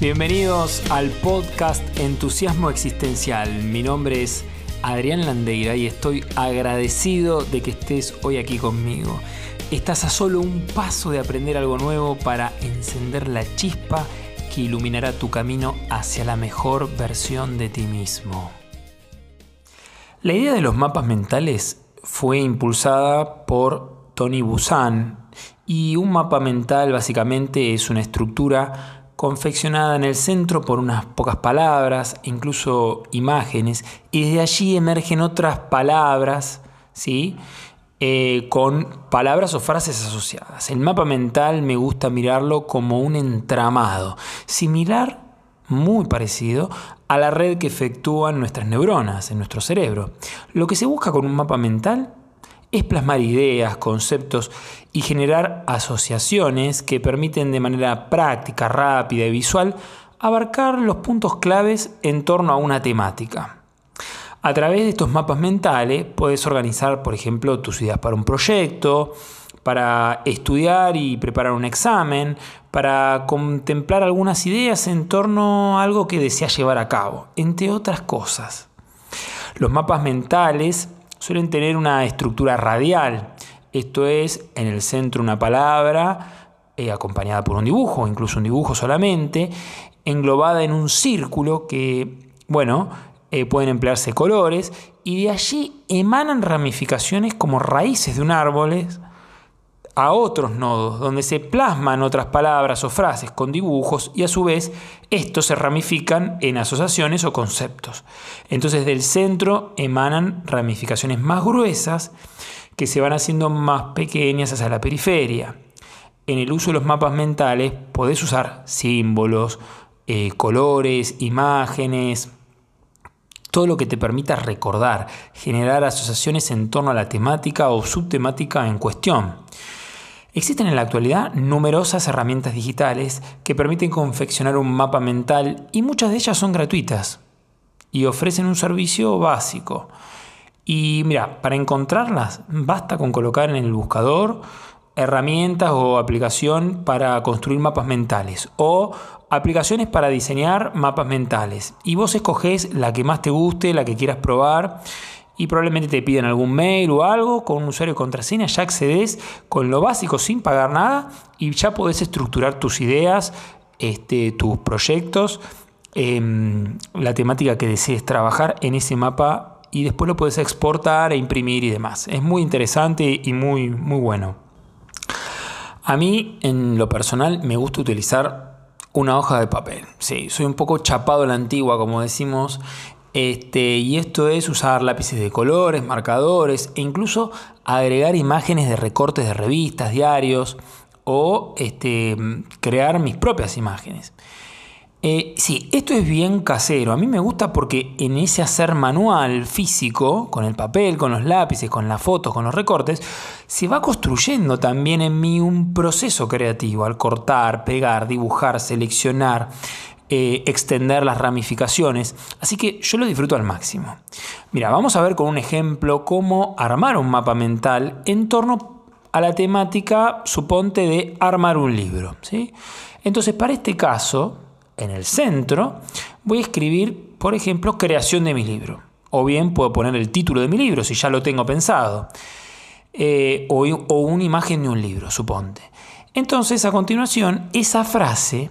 Bienvenidos al podcast Entusiasmo Existencial. Mi nombre es Adrián Landeira y estoy agradecido de que estés hoy aquí conmigo. Estás a solo un paso de aprender algo nuevo para encender la chispa que iluminará tu camino hacia la mejor versión de ti mismo. La idea de los mapas mentales fue impulsada por Tony Busan y un mapa mental básicamente es una estructura confeccionada en el centro por unas pocas palabras, incluso imágenes, y desde allí emergen otras palabras, ¿sí? Eh, con palabras o frases asociadas. El mapa mental me gusta mirarlo como un entramado, similar, muy parecido, a la red que efectúan nuestras neuronas en nuestro cerebro. Lo que se busca con un mapa mental es plasmar ideas, conceptos y generar asociaciones que permiten de manera práctica, rápida y visual abarcar los puntos claves en torno a una temática. A través de estos mapas mentales puedes organizar, por ejemplo, tus ideas para un proyecto, para estudiar y preparar un examen, para contemplar algunas ideas en torno a algo que deseas llevar a cabo, entre otras cosas. Los mapas mentales suelen tener una estructura radial, esto es, en el centro una palabra eh, acompañada por un dibujo, incluso un dibujo solamente, englobada en un círculo que, bueno, eh, pueden emplearse colores y de allí emanan ramificaciones como raíces de un árbol a otros nodos, donde se plasman otras palabras o frases con dibujos y a su vez estos se ramifican en asociaciones o conceptos. Entonces del centro emanan ramificaciones más gruesas que se van haciendo más pequeñas hacia la periferia. En el uso de los mapas mentales podés usar símbolos, eh, colores, imágenes, todo lo que te permita recordar, generar asociaciones en torno a la temática o subtemática en cuestión. Existen en la actualidad numerosas herramientas digitales que permiten confeccionar un mapa mental y muchas de ellas son gratuitas y ofrecen un servicio básico. Y mira, para encontrarlas basta con colocar en el buscador herramientas o aplicación para construir mapas mentales o aplicaciones para diseñar mapas mentales. Y vos escoges la que más te guste, la que quieras probar y probablemente te piden algún mail o algo con un usuario y contraseña, ya accedes con lo básico sin pagar nada y ya podés estructurar tus ideas, este, tus proyectos, em, la temática que desees trabajar en ese mapa y después lo puedes exportar e imprimir y demás. Es muy interesante y muy, muy bueno. A mí, en lo personal, me gusta utilizar una hoja de papel. Sí, soy un poco chapado a la antigua, como decimos, este, y esto es usar lápices de colores, marcadores e incluso agregar imágenes de recortes de revistas, diarios o este, crear mis propias imágenes. Eh, sí, esto es bien casero. A mí me gusta porque en ese hacer manual físico, con el papel, con los lápices, con las fotos, con los recortes, se va construyendo también en mí un proceso creativo al cortar, pegar, dibujar, seleccionar, eh, extender las ramificaciones, así que yo lo disfruto al máximo. Mira, vamos a ver con un ejemplo cómo armar un mapa mental en torno a la temática, suponte, de armar un libro. ¿sí? Entonces, para este caso, en el centro, voy a escribir, por ejemplo, creación de mi libro. O bien puedo poner el título de mi libro, si ya lo tengo pensado. Eh, o, o una imagen de un libro, suponte. Entonces, a continuación, esa frase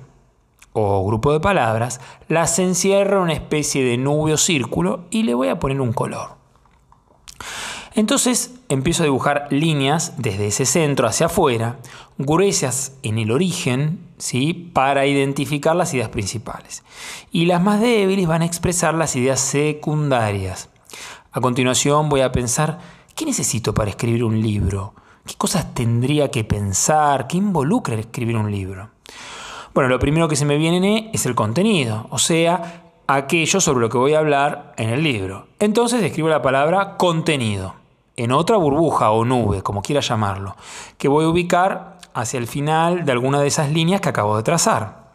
o grupo de palabras, las encierro en una especie de nube o círculo y le voy a poner un color. Entonces empiezo a dibujar líneas desde ese centro hacia afuera, gruesas en el origen, ¿sí? para identificar las ideas principales. Y las más débiles van a expresar las ideas secundarias. A continuación voy a pensar, ¿qué necesito para escribir un libro? ¿Qué cosas tendría que pensar? ¿Qué involucra escribir un libro? Bueno, lo primero que se me viene es el contenido, o sea, aquello sobre lo que voy a hablar en el libro. Entonces escribo la palabra contenido, en otra burbuja o nube, como quiera llamarlo, que voy a ubicar hacia el final de alguna de esas líneas que acabo de trazar.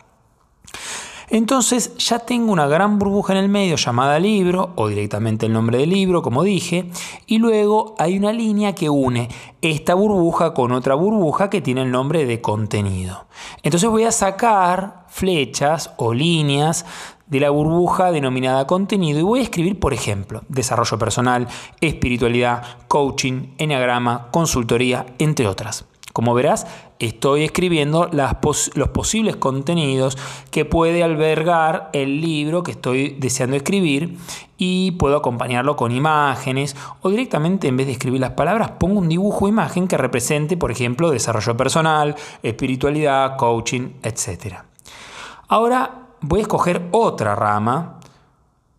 Entonces ya tengo una gran burbuja en el medio llamada libro o directamente el nombre del libro, como dije, y luego hay una línea que une esta burbuja con otra burbuja que tiene el nombre de contenido. Entonces voy a sacar flechas o líneas de la burbuja denominada contenido y voy a escribir, por ejemplo, desarrollo personal, espiritualidad, coaching, enneagrama, consultoría, entre otras. Como verás, estoy escribiendo los posibles contenidos que puede albergar el libro que estoy deseando escribir y puedo acompañarlo con imágenes o directamente en vez de escribir las palabras pongo un dibujo o imagen que represente, por ejemplo, desarrollo personal, espiritualidad, coaching, etc. Ahora voy a escoger otra rama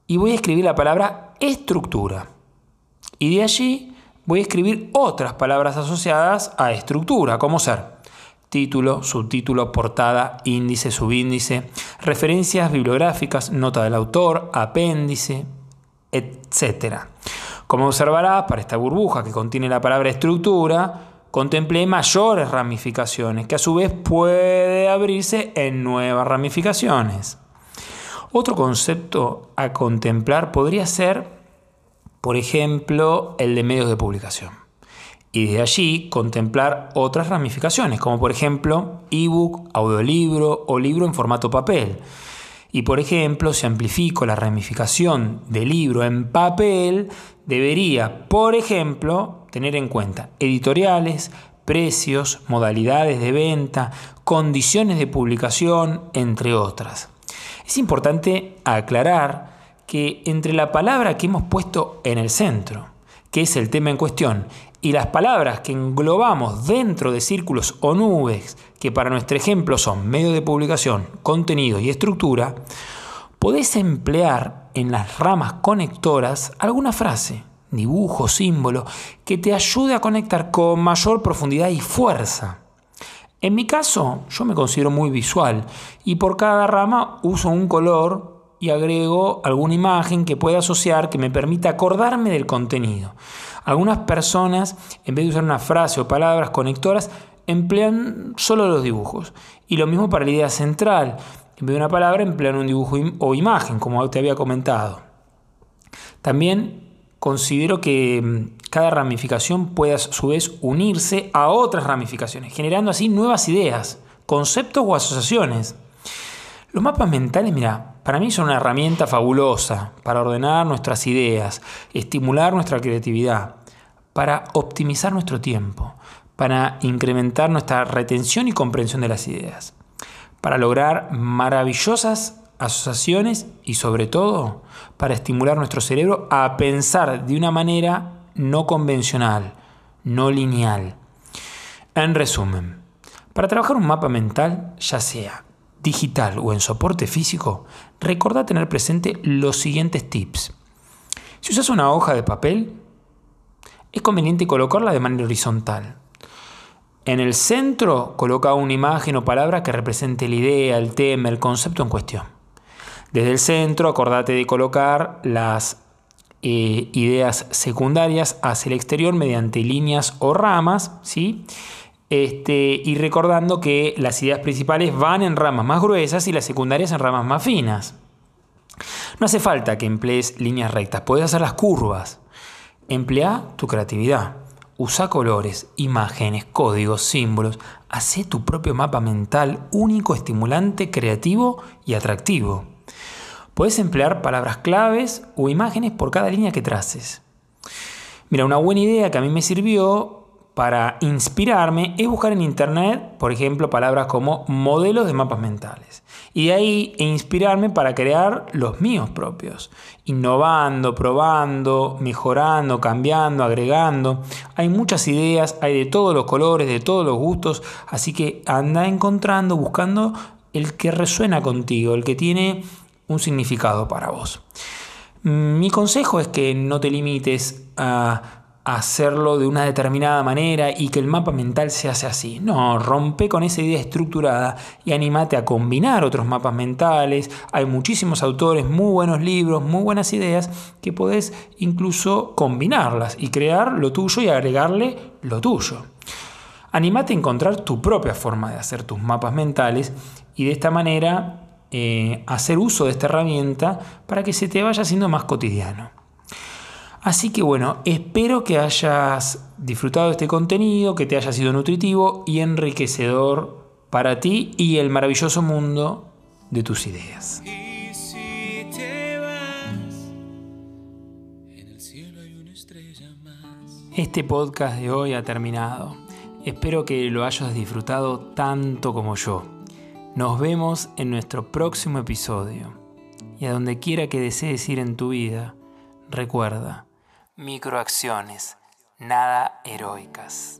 y voy a escribir la palabra estructura. Y de allí voy a escribir otras palabras asociadas a estructura, como ser título, subtítulo, portada, índice, subíndice, referencias bibliográficas, nota del autor, apéndice, etc. Como observarás, para esta burbuja que contiene la palabra estructura, contemplé mayores ramificaciones, que a su vez puede abrirse en nuevas ramificaciones. Otro concepto a contemplar podría ser por ejemplo, el de medios de publicación. Y de allí contemplar otras ramificaciones, como por ejemplo ebook, audiolibro o libro en formato papel. Y por ejemplo, si amplifico la ramificación de libro en papel, debería, por ejemplo, tener en cuenta editoriales, precios, modalidades de venta, condiciones de publicación, entre otras. Es importante aclarar que entre la palabra que hemos puesto en el centro, que es el tema en cuestión, y las palabras que englobamos dentro de círculos o nubes, que para nuestro ejemplo son medio de publicación, contenido y estructura, podés emplear en las ramas conectoras alguna frase, dibujo, símbolo, que te ayude a conectar con mayor profundidad y fuerza. En mi caso, yo me considero muy visual y por cada rama uso un color y agrego alguna imagen que pueda asociar que me permita acordarme del contenido. Algunas personas, en vez de usar una frase o palabras conectoras, emplean solo los dibujos. Y lo mismo para la idea central. En vez de una palabra, emplean un dibujo o imagen, como te había comentado. También considero que mm, cada ramificación puede a su vez unirse a otras ramificaciones, generando así nuevas ideas, conceptos o asociaciones. Los mapas mentales, mira, para mí son una herramienta fabulosa para ordenar nuestras ideas, estimular nuestra creatividad, para optimizar nuestro tiempo, para incrementar nuestra retención y comprensión de las ideas, para lograr maravillosas asociaciones y sobre todo para estimular nuestro cerebro a pensar de una manera no convencional, no lineal. En resumen, para trabajar un mapa mental, ya sea digital o en soporte físico, recuerda tener presente los siguientes tips. Si usas una hoja de papel, es conveniente colocarla de manera horizontal. En el centro coloca una imagen o palabra que represente la idea, el tema, el concepto en cuestión. Desde el centro acordate de colocar las eh, ideas secundarias hacia el exterior mediante líneas o ramas, ¿sí? Este, y recordando que las ideas principales van en ramas más gruesas y las secundarias en ramas más finas. No hace falta que emplees líneas rectas, puedes hacer las curvas. Emplea tu creatividad. Usa colores, imágenes, códigos, símbolos. Haz tu propio mapa mental único, estimulante, creativo y atractivo. Puedes emplear palabras claves o imágenes por cada línea que traces. Mira, una buena idea que a mí me sirvió para inspirarme es buscar en internet, por ejemplo, palabras como modelos de mapas mentales. Y de ahí inspirarme para crear los míos propios. Innovando, probando, mejorando, cambiando, agregando. Hay muchas ideas, hay de todos los colores, de todos los gustos. Así que anda encontrando, buscando el que resuena contigo, el que tiene un significado para vos. Mi consejo es que no te limites a hacerlo de una determinada manera y que el mapa mental se hace así. No, rompe con esa idea estructurada y animate a combinar otros mapas mentales. Hay muchísimos autores, muy buenos libros, muy buenas ideas que podés incluso combinarlas y crear lo tuyo y agregarle lo tuyo. Animate a encontrar tu propia forma de hacer tus mapas mentales y de esta manera eh, hacer uso de esta herramienta para que se te vaya haciendo más cotidiano. Así que bueno, espero que hayas disfrutado de este contenido, que te haya sido nutritivo y enriquecedor para ti y el maravilloso mundo de tus ideas. Este podcast de hoy ha terminado. Espero que lo hayas disfrutado tanto como yo. Nos vemos en nuestro próximo episodio. Y a donde quiera que desees ir en tu vida, recuerda, microacciones, nada heroicas.